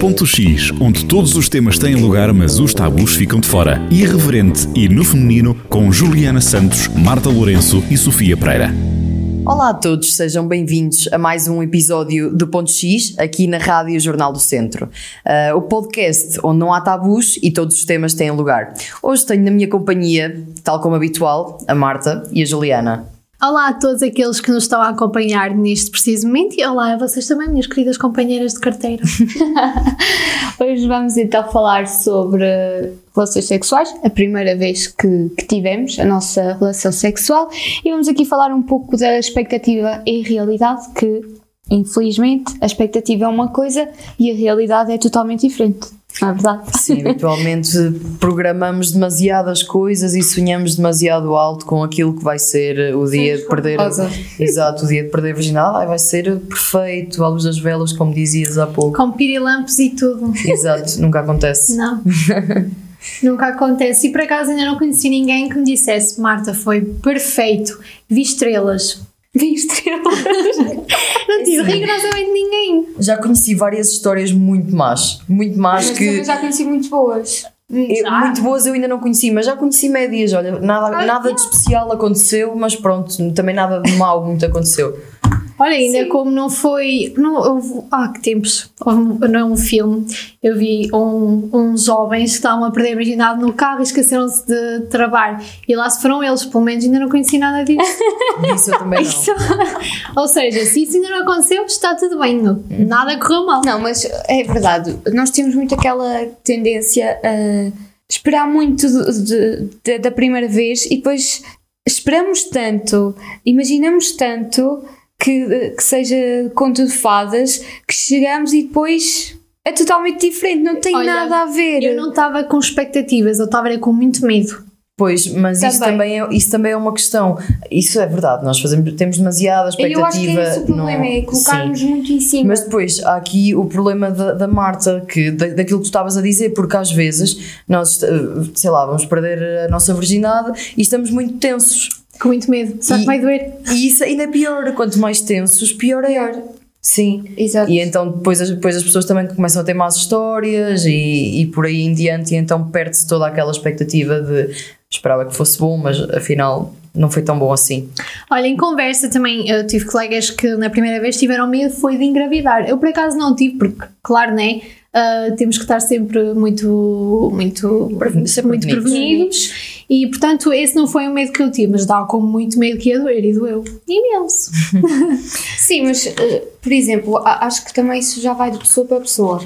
Ponto X, onde todos os temas têm lugar, mas os tabus ficam de fora. Irreverente e no feminino, com Juliana Santos, Marta Lourenço e Sofia Pereira. Olá a todos, sejam bem-vindos a mais um episódio do Ponto X, aqui na Rádio Jornal do Centro. Uh, o podcast onde não há tabus e todos os temas têm lugar. Hoje tenho na minha companhia, tal como habitual, a Marta e a Juliana. Olá a todos aqueles que nos estão a acompanhar neste preciso momento e olá a vocês também, minhas queridas companheiras de carteira. Hoje vamos então falar sobre relações sexuais, a primeira vez que, que, tivemos a nossa relação sexual e vamos aqui falar um pouco da expectativa e realidade que, infelizmente, a expectativa é uma coisa e a realidade é totalmente diferente. É verdade? Sim, habitualmente programamos demasiadas coisas e sonhamos demasiado alto com aquilo que vai ser o dia Sim, de perder. A, exato, o dia de perder a virgindade. vai ser perfeito, à luz das velas, como dizias há pouco. Com pirilampos e tudo. Exato, nunca acontece. Não. Nunca acontece. E por acaso ainda não conheci ninguém que me dissesse: Marta, foi perfeito, vi estrelas. Vi estrelas. não tive rigorosamente ninguém. Já conheci várias histórias muito más. Muito más mas que. já conheci muito boas. Eu, muito boas eu ainda não conheci, mas já conheci médias. Olha, nada, nada de especial aconteceu, mas pronto, também nada de mal muito aconteceu. Olha, ainda Sim. como não foi. Não, houve, há que tempos, não é um filme, eu vi um, uns jovens que estavam a perder a virgindade no carro e esqueceram-se de trabalhar. E lá se foram eles, pelo menos ainda não conheci nada disso. isso eu também não. Isso, ou seja, se isso ainda não aconteceu, está tudo bem, nada correu mal. Não, mas é verdade, nós temos muito aquela tendência a esperar muito de, de, de, da primeira vez e depois esperamos tanto, imaginamos tanto que, que seja conto de fadas, que chegamos e depois é totalmente diferente, não tem Olha, nada a ver. Eu não estava com expectativas, eu estava com muito medo. Pois, mas também. Isso, também é, isso também é uma questão. Isso é verdade, nós fazemos, temos demasiada expectativa. Eu acho que é esse o problema, é colocarmos muito em cima. Mas depois há aqui o problema da, da Marta, que, da, daquilo que tu estavas a dizer, porque às vezes nós, eh, sei lá, vamos perder a nossa virgindade e estamos muito tensos com muito medo. Será que vai doer? E isso ainda é pior. Quanto mais tensos, pior é. Pior. Sim, Exato. e então depois as, depois as pessoas também começam a ter más histórias e, e por aí em diante, e então perde-se toda aquela expectativa de esperava que fosse bom, mas afinal não foi tão bom assim. Olha, em conversa também eu tive colegas que na primeira vez tiveram medo foi de engravidar. Eu por acaso não tive, porque, claro, né? Uh, temos que estar sempre muito, muito, sempre muito prevenidos e portanto, esse não foi um medo que eu tive, mas dá como muito medo que ia doer e doeu imenso. Sim, mas uh, por exemplo, acho que também isso já vai de pessoa para pessoa.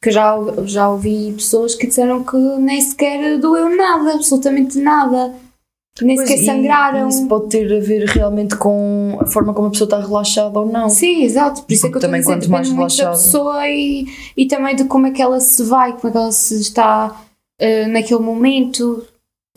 Que já, já ouvi pessoas que disseram que nem sequer doeu nada, absolutamente nada. Nem pois, sequer sangraram. isso pode ter a ver realmente com a forma como a pessoa está relaxada ou não. Sim, exato. Por isso é que eu também estou a dizer, quanto mais relaxada. da pessoa e, e também de como é que ela se vai, como é que ela se está uh, naquele momento.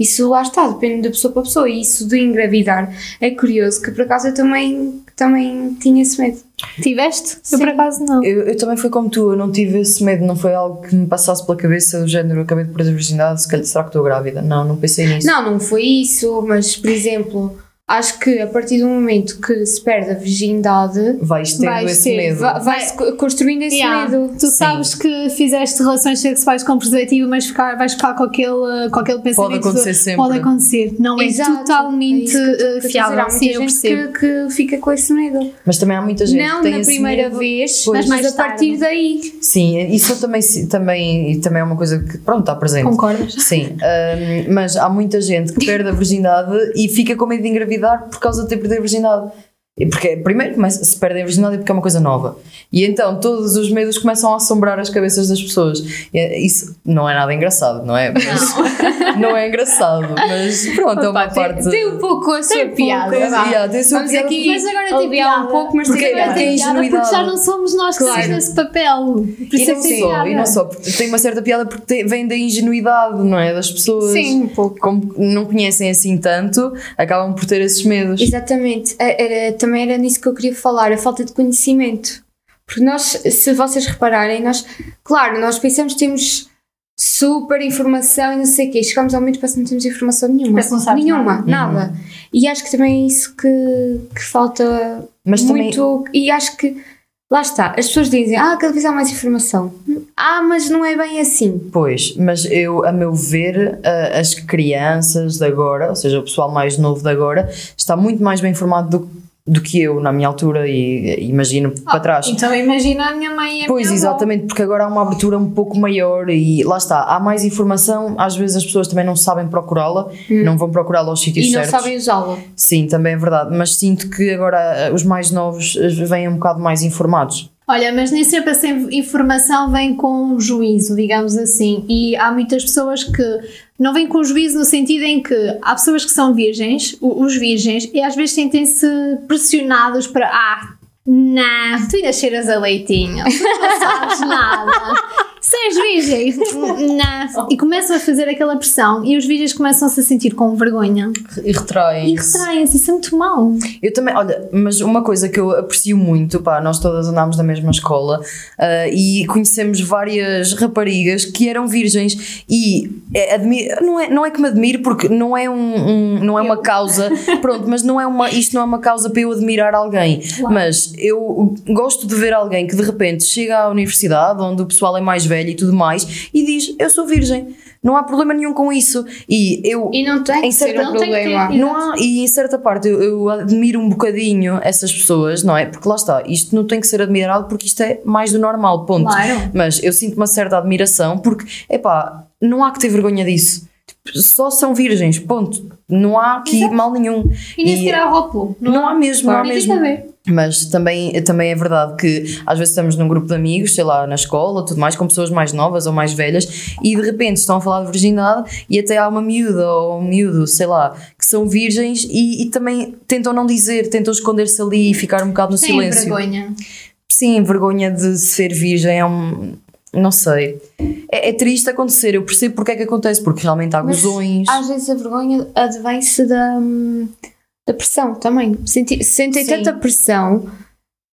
Isso lá está, depende da pessoa para pessoa. E isso de engravidar é curioso, que por acaso eu também, também tinha esse medo. Tiveste? Sim. Eu por acaso não. Eu, eu, também fui como tu, eu não tive esse medo, não foi algo que me passasse pela cabeça do género, acabei de perder a virgindade, se calhar, será que estou grávida? Não, não pensei nisso. Não, não foi isso, mas por exemplo acho que a partir do momento que se perde a virgindade, vais tendo vais esse ter, medo. Vai-se vai construindo esse yeah. medo. Tu Sim. sabes que fizeste relações sexuais com preservativo, mas ficar, vais ficar com aquele, com aquele pensamento. Pode acontecer sempre. Pode acontecer. Não é Exato. é totalmente é fiável. Há muita Sim, gente que, que, fica com esse medo. Mas também há muita gente não que tem na primeira medo, vez, pois, mas, mas a partir daí. Sim, isso também, também, também é uma coisa que, pronto, está presente. Concordas? Sim, um, mas há muita gente que perde a virgindade e fica com medo de engravidar por causa de ter perder a virgindade. Porque primeiro começa, se perde a virgindade porque é uma coisa nova. E então todos os medos começam a assombrar as cabeças das pessoas. É, isso não é nada engraçado, não é? Mas, não. não é engraçado, mas pronto, Opa, é uma tem, parte. Tem um pouco a sua piada. yeah, tem a sua piada aqui mas agora tem piada. um pouco, mas porque, tem, agora tem piada porque já não somos nós que claro. nesse papel. Por e, não é só, e não só, tem uma certa piada porque tem, vem da ingenuidade, não é? Das pessoas. Sim, um pouco. Como não conhecem assim tanto, acabam por ter esses medos. Exatamente. Era, também era nisso que eu queria falar, a falta de conhecimento. Porque nós, se vocês repararem, nós, claro, nós pensamos que temos super informação e não sei o quê, chegamos ao momento para que não temos informação nenhuma. Nenhuma, nada. nada. Uhum. E acho que também é isso que, que falta Mas muito. Também... E acho que lá está, as pessoas dizem, ah, cada vez há mais informação. Ah, mas não é bem assim. Pois, mas eu, a meu ver, as crianças de agora, ou seja, o pessoal mais novo de agora, está muito mais bem informado do, do que eu na minha altura e imagino para trás. Então imagina a minha mãe e a Pois, minha avó. exatamente, porque agora há uma abertura um pouco maior e lá está, há mais informação, às vezes as pessoas também não sabem procurá-la, não vão procurá-la aos sítios E não certos. sabem usá-la. Sim, também é verdade, mas sinto que agora os mais novos eh, vêm um bocado mais informados. Olha, mas nem sempre essa informação vem com juízo, digamos assim. E há muitas pessoas que não vêm com juízo no sentido em que há pessoas que são virgens, os virgens, e às vezes sentem-se pressionados para. Ah, não, tu ainda cheiras a leitinho, tu não sabes nada. Se és virgem, não. E começam a fazer aquela pressão e os virgens começam-se a sentir com vergonha E retraem. e retraem-se. Isso é muito mau. Eu também, olha, mas uma coisa que eu aprecio muito, pá, nós todas andámos na mesma escola ah, e conhecemos várias raparigas que eram virgens e é, não, é, não é que me admiro porque não é, um, um- não é uma causa, pronto, mas não é uma, isto não é uma causa para eu admirar alguém, mas eu gosto de ver alguém que de repente chega à universidade onde o pessoal é mais velho e tudo mais e diz, eu sou virgem. Não há problema nenhum com isso. E eu E não tem Em certa- não tem problema. não há, e em certa parte eu, eu admiro um bocadinho essas pessoas, não é? Porque lá está, isto não tem que ser admirado porque isto é mais do normal, ponto. Claro. Mas eu sinto uma certa admiração porque, epá, não há que ter vergonha disso. Tipo, Só são virgens, ponto. Não há aqui mal nenhum. E nem sequer há rótulo. Não há mesmo, não há mesmo. Mas também, também é verdade que às vezes estamos num grupo de amigos, sei lá, na escola, tudo mais, com pessoas mais novas ou mais velhas, e de repente estão a falar de virgindade e até há uma miúda ou um miúdo, sei lá, que são virgens e, e também tentam não dizer, tentam esconder-se ali e ficar um bocado no Tem silêncio. vergonha. Sim, vergonha de ser virgem é um. Não sei. É, é triste acontecer, eu percebo porque é que acontece, porque realmente há Mas gozões. Às vezes a vergonha advém-se da, hum, da pressão também. Senti- Sentem Sim. tanta pressão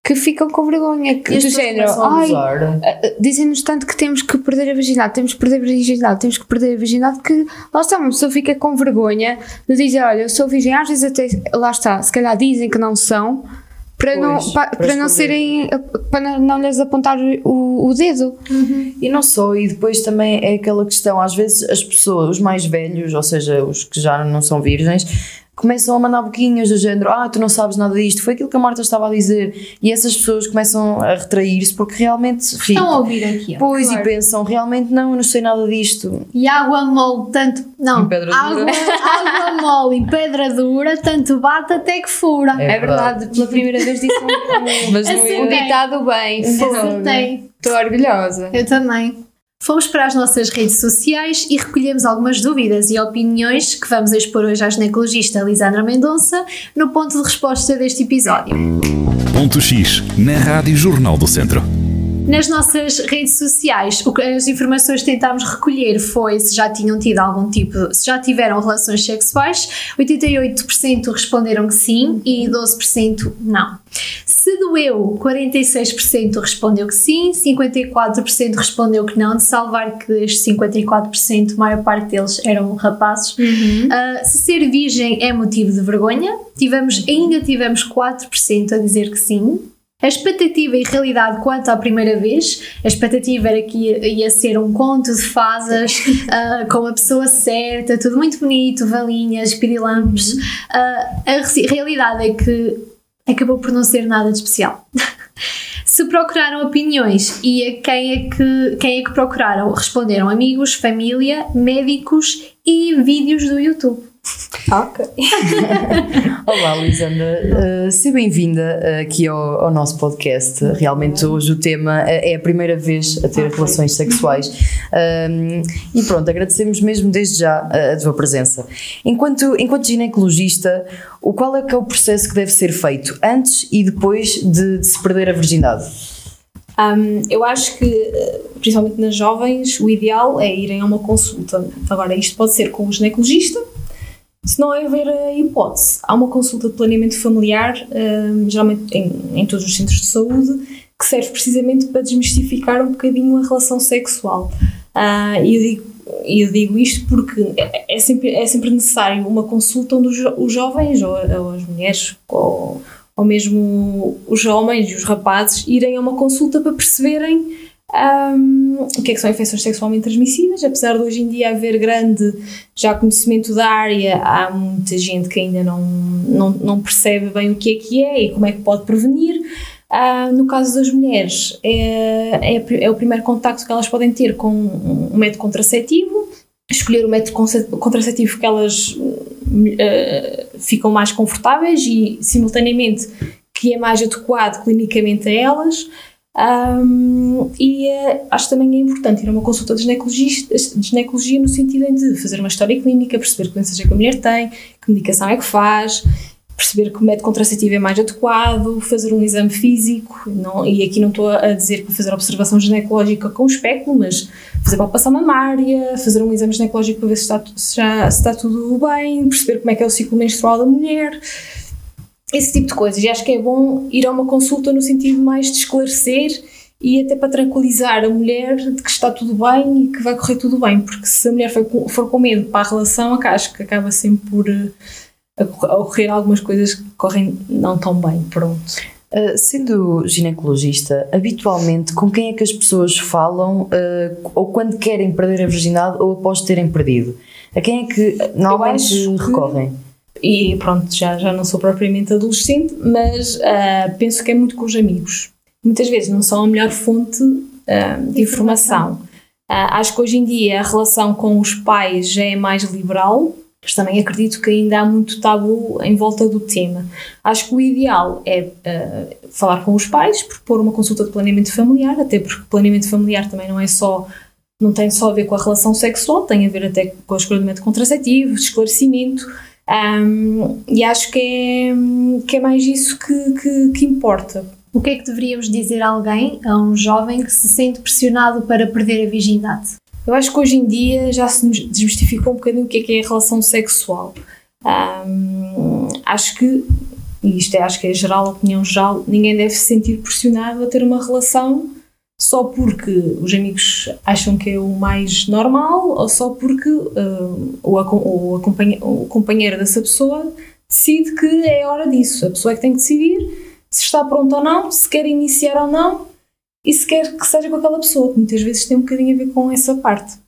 que ficam com vergonha. Que, do género, ai, ah, dizem-nos tanto que temos que perder a virgindade, temos que perder a virgindade, temos que perder a virgindade, que lá está, uma pessoa fica com vergonha de dizer, olha, eu sou virgem, às vezes até, lá está, se calhar dizem que não são, para, não, Pois, pa- para para, não serem, para não, não lhes apontar o, o dedo. E não só, e depois também é aquela questão, às vezes as pessoas, os mais velhos, ou seja, os que já não são virgens, começam a mandar boquinhas do género, ah, tu não sabes nada disto, foi aquilo que a Marta estava a dizer, e essas pessoas começam a retrair-se porque realmente Estão a ouvir aqui. ó. Pois, claro. e pensam, realmente não, eu não sei nada disto. E água mole, tanto. Não, água, dura. água mole e pedra dura, tanto bate até que fura. É É verdade, pela primeira vez disse um, Mas Acertei. um ditado bem. Acertei. Estou orgulhosa. Eu também. Fomos para as nossas redes sociais e recolhemos algumas dúvidas e opiniões que vamos expor hoje à ginecologista Lisandra Mendonça no ponto de resposta deste episódio. Ponto X, na Rádio Jornal do Centro. Nas nossas redes sociais, o que as informações que tentámos recolher foi se já tinham tido algum tipo, se já tiveram relações sexuais. 88% responderam que sim e 12% não. Se doeu, 46% respondeu que sim, 54% respondeu que não, de salvar que estes 54%, a maior parte deles eram rapazes. Uh, se ser virgem é motivo de vergonha, tivemos, ainda tivemos 4% a dizer que sim. A expectativa e realidade quanto à primeira vez, a expectativa era que ia, ia ser um conto de fadas ah, com a pessoa certa, tudo muito bonito, valinhas, pirilampos. Ah, a realidade é que acabou por não ser nada de especial. Se procuraram opiniões e a quem é que, quem é que procuraram? Responderam amigos, família, médicos e vídeos do YouTube. Ok. Olá, Lisandra. Uh, seja bem-vinda uh, aqui ao, ao nosso podcast. Realmente, hoje o tema é a primeira vez a ter relações sexuais. Um, e pronto, agradecemos mesmo desde já a tua presença. Enquanto, enquanto ginecologista, o qual é que é o processo que deve ser feito antes e depois de, de se perder a virgindade? Um, eu acho que, eh, principalmente nas jovens, o ideal é irem a uma consulta. Agora, isto pode ser com o ginecologista, se não houver a hipótese. Há uma consulta de planeamento familiar, um, geralmente em, em todos os centros de saúde, que serve precisamente para desmistificar um bocadinho a relação sexual. Ah, E eu digo eu digo isto porque é, é sempre, é sempre necessário uma consulta onde os, jo- os jovens, ou, ou as mulheres, ou ou mesmo os homens e os rapazes irem a uma consulta para perceberem um, o que é que são infecções sexualmente transmissíveis, apesar de hoje em dia haver grande já conhecimento da área, há muita gente que ainda não, não, não percebe bem o que é que é e como é que pode prevenir. Uh, no caso das mulheres, é, é, é, o primeiro contacto que elas podem ter com um método contraceptivo, escolher o método contraceptivo que elas uh, ficam mais confortáveis e, simultaneamente, que é mais adequado clinicamente a elas. Um, e uh, acho também é importante ir a uma consulta de ginecologia, de ginecologia no sentido de fazer uma história clínica, perceber que doenças é que a mulher tem, que medicação é que faz, perceber que o método contraceptivo é mais adequado, fazer um exame físico, não, e aqui não estou a dizer para fazer observação ginecológica com espéculo, mas fazer palpação mamária, fazer um exame ginecológico para ver se está, se já, se está tudo bem, perceber como é que é o ciclo menstrual da mulher, esse tipo de coisas. E acho que é bom ir a uma consulta no sentido mais de esclarecer e até para tranquilizar a mulher de que está tudo bem e que vai correr tudo bem, porque se a mulher for com, medo para a relação, acho que acaba sempre por uh, ocorrer algumas coisas que correm não tão bem. Pronto. Uh, sendo ginecologista, habitualmente com quem é que as pessoas falam uh, ou quando querem perder a virgindade ou após terem perdido? A quem é que normalmente recorrem? Que e pronto, já, já não sou propriamente adolescente, mas uh, penso que é muito com os amigos. Muitas vezes não são a melhor fonte uh, de informação. Uh, acho que hoje em dia a relação com os pais já é mais liberal, mas também acredito que ainda há muito tabu em volta do tema. Acho que o ideal é falar com os pais, propor uma consulta de planeamento familiar, até porque planeamento familiar também não é só não tem só a ver com a relação sexual, tem a ver até com do método contraceptivo, esclarecimento, um, e acho que é, que é mais isso que, que, que importa. O que é que deveríamos dizer a alguém, a um jovem que se sente pressionado para perder a virgindade? Eu acho que hoje em dia já se desmistificou um bocadinho o que é que é a relação sexual. Um, acho que, e isto é, acho que é geral, a opinião geral, ninguém deve se sentir pressionado a ter uma relação só porque os amigos acham que é o mais normal ou só porque uh, o, o, o companheiro dessa pessoa decide que é hora disso. A pessoa é que tem que decidir se está pronto ou não, se quer iniciar ou não e se quer que seja com aquela pessoa, que muitas vezes tem um bocadinho a ver com essa parte.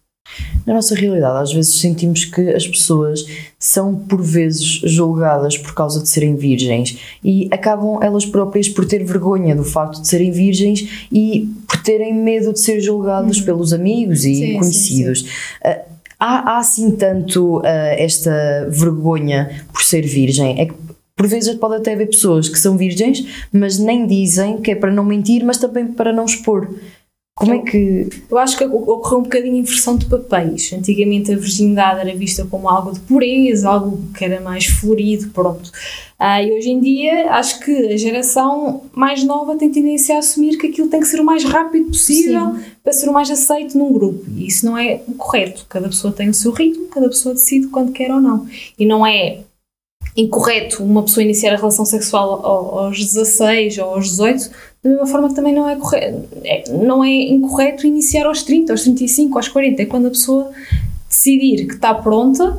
Na nossa realidade, às vezes sentimos que as pessoas são por vezes julgadas por causa de serem virgens e acabam elas próprias por ter vergonha do facto de serem virgens e por terem medo de ser julgadas uhum. pelos amigos e sim, conhecidos. Sim, sim. Uh, há, há assim tanto uh, esta vergonha por ser virgem? É que por vezes pode até haver pessoas que são virgens, mas nem dizem que é para não mentir, mas também para não expor. Como é que. Eu acho que ocorreu um bocadinho inversão de papéis. Antigamente a virgindade era vista como algo de pureza, algo que era mais florido, pronto. Ah, e hoje em dia acho que a geração mais nova tem tendência a assumir que aquilo tem que ser o mais rápido possível Sim. para ser o mais aceito num grupo. E isso não é o correto. Cada pessoa tem o seu ritmo, cada pessoa decide quando quer ou não. E não é incorreto uma pessoa iniciar a relação sexual aos 16 ou aos 18 da mesma forma que também não é, é, não é incorreto iniciar aos 30, aos 35, aos 40, é quando a pessoa decidir que está pronta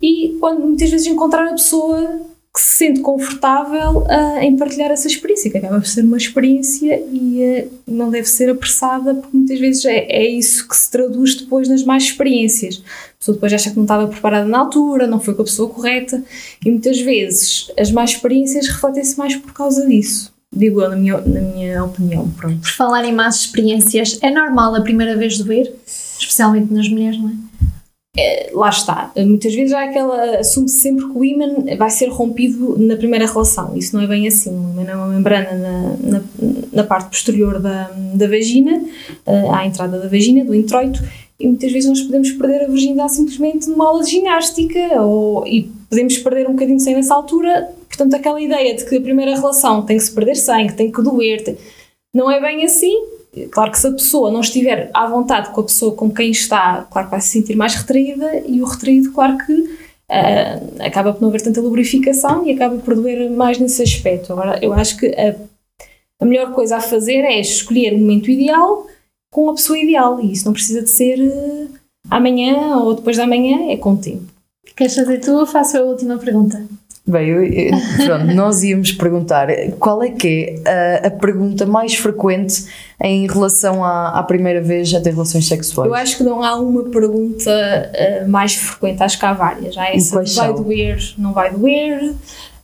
e quando muitas vezes encontrar a pessoa que se sente confortável uh, em partilhar essa experiência, que acaba por ser uma experiência e uh, não deve ser apressada, porque muitas vezes é, é isso que se traduz depois nas mais experiências. A pessoa depois acha que não estava preparada na altura, não foi com a pessoa correta, e muitas vezes as más experiências refletem-se mais por causa disso digo eu, na minha, na minha opinião. Pronto. Por falar em más experiências, é normal a primeira vez doer? Especialmente nas mulheres, não é? é lá está. Muitas vezes há aquela. assume-se sempre que o ímã vai ser rompido na primeira relação. Isso não é bem assim. O ímã é uma membrana na, na, na parte posterior da, da vagina, uh, à entrada da vagina, do introito, e muitas vezes nós podemos perder a virgindade simplesmente numa aula de ginástica ou, e podemos perder um bocadinho sangue nessa altura. Portanto, aquela ideia de que a primeira relação tem que se perder sangue, tem que doer, tem... não é bem assim. Claro que se a pessoa não estiver à vontade com a pessoa com quem está, claro que vai se sentir mais retraída e o retraído, claro que uh, acaba por não haver tanta lubrificação e acaba por doer mais nesse aspecto. Agora, eu acho que a, a melhor coisa a fazer é escolher o momento ideal com a pessoa ideal e isso não precisa de ser uh, amanhã ou depois da manhã, é com o tempo. Queres fazer tu ou faço a última pergunta? Bem, eu- eu- pronto, nós íamos perguntar qual é que é a, a pergunta mais frequente em relação à, à primeira vez a ter relações sexuais? Eu acho que não há uma pergunta eh, mais frequente, acho que há várias. Há essa quais de vai são? doer, não vai doer.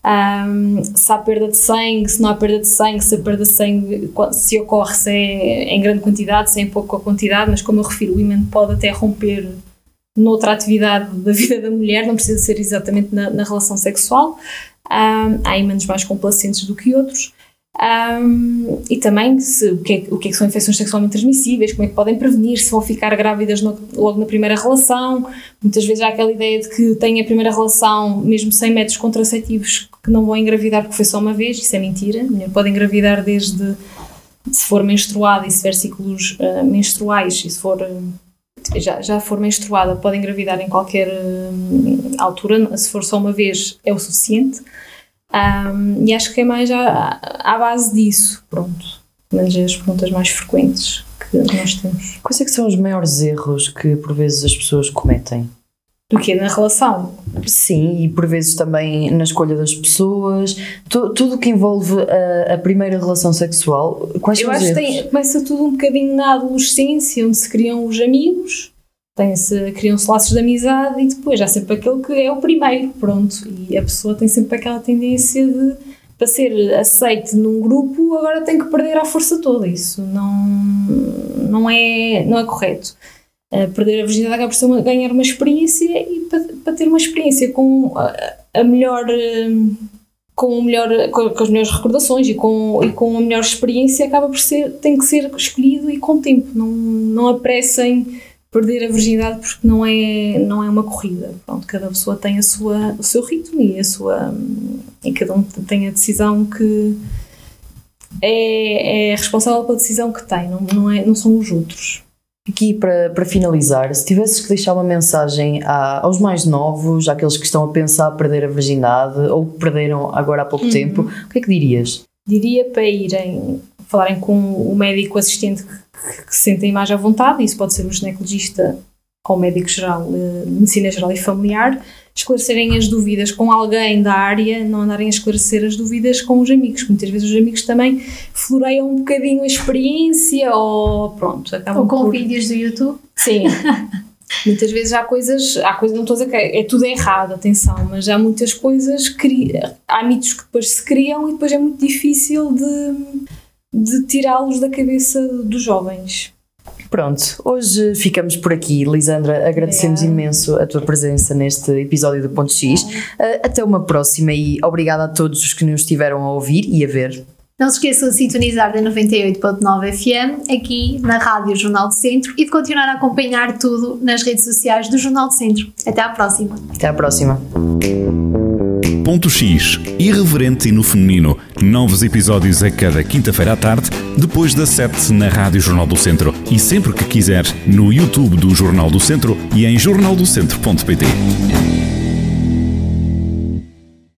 Ahm, se há perda de sangue, se não há perda de sangue, se a perda de sangue se ocorre se é em grande quantidade, se é em pouca quantidade, mas como eu refiro, o ímã pode até romper noutra atividade da vida da mulher, não precisa ser exatamente na, na relação sexual. Ahm, há ímãs mais complacentes do que outros. Ahm, e também se, o, que é, o que é que são infecções sexualmente transmissíveis, como é que podem prevenir, se vão ficar grávidas no- logo na primeira relação. Muitas vezes há aquela ideia de que têm a primeira relação, mesmo sem métodos contraceptivos, que não vão engravidar porque foi só uma vez. Isso é mentira. A mulher pode engravidar desde se for menstruada e se tiver ciclos ah, menstruais e se for. ah, já, já for menstruada, pode engravidar em qualquer ah, altura, se for só uma vez é o suficiente. Um, e acho que é mais à, à base disso, pronto. Mas é as perguntas mais frequentes que nós temos. Quais é que são os maiores erros que por vezes as pessoas cometem? Do que na relação. Sim, e por vezes também na escolha das pessoas, tu- tudo o que envolve a, a primeira relação sexual, quais Eu acho que tem- começa tudo um bocadinho na adolescência, onde se criam os amigos, tem-se, criam-se laços de amizade e depois há sempre aquele que é o primeiro, pronto. E a pessoa tem sempre aquela tendência de, para ser aceite num grupo, agora tem que perder a força toda. Isso não, não, é, não é correto. Eh, perder a virgindade acaba por ser uma- ganhar uma experiência e para, para ter uma experiência com a, a melhor. eh, com, o melhor, com, com as melhores recordações e com, e com a melhor experiência acaba por ser, tem que ser escolhido e com tempo. Não, não apressem perder a virgindade porque não é, não é uma corrida. Pronto, cada pessoa tem a sua, o seu ritmo e a sua e cada um tem a decisão que é, é responsável pela decisão que tem, não, não, é, não são os outros. Aqui para, para finalizar, se tivesses que deixar uma mensagem a- aos mais novos, àqueles que estão a pensar perder a virgindade ou que perderam agora há pouco tempo, o que é que dirias? diria para irem falarem com o médico assistente que, que se sentem mais à vontade, isso pode ser o ginecologista ou o médico geral, eh, medicina geral e familiar, esclarecerem as dúvidas com alguém da área, não andarem a esclarecer as dúvidas com os amigos, que muitas vezes os amigos também floreiam um bocadinho a experiência ou pronto, Ou com por... vídeos do YouTube. Sim. Muitas vezes há coisas, há coisas, não estou a dizer que é, é tudo errado, atenção, mas há muitas coisas, cri- há mitos que depois se criam e depois é muito difícil de, de tirá-los da cabeça dos jovens. Pronto, hoje ficamos por aqui. Lisandra, agradecemos imenso a tua presença neste episódio do Ponto X. Uh, Até uma próxima e obrigada a todos os que nos estiveram a ouvir e a ver. Não se esqueçam de sintonizar da 98.9 FM aqui na Rádio Jornal do Centro e de continuar a acompanhar tudo nas redes sociais do Jornal do Centro. Até à próxima. Até à próxima. Ponto X, irreverente e no feminino. Novos episódios a cada quinta-feira à tarde, depois das 7 na Rádio Jornal do Centro. E sempre que quiser, no YouTube do Jornal do Centro e em jornaldocentro.pt.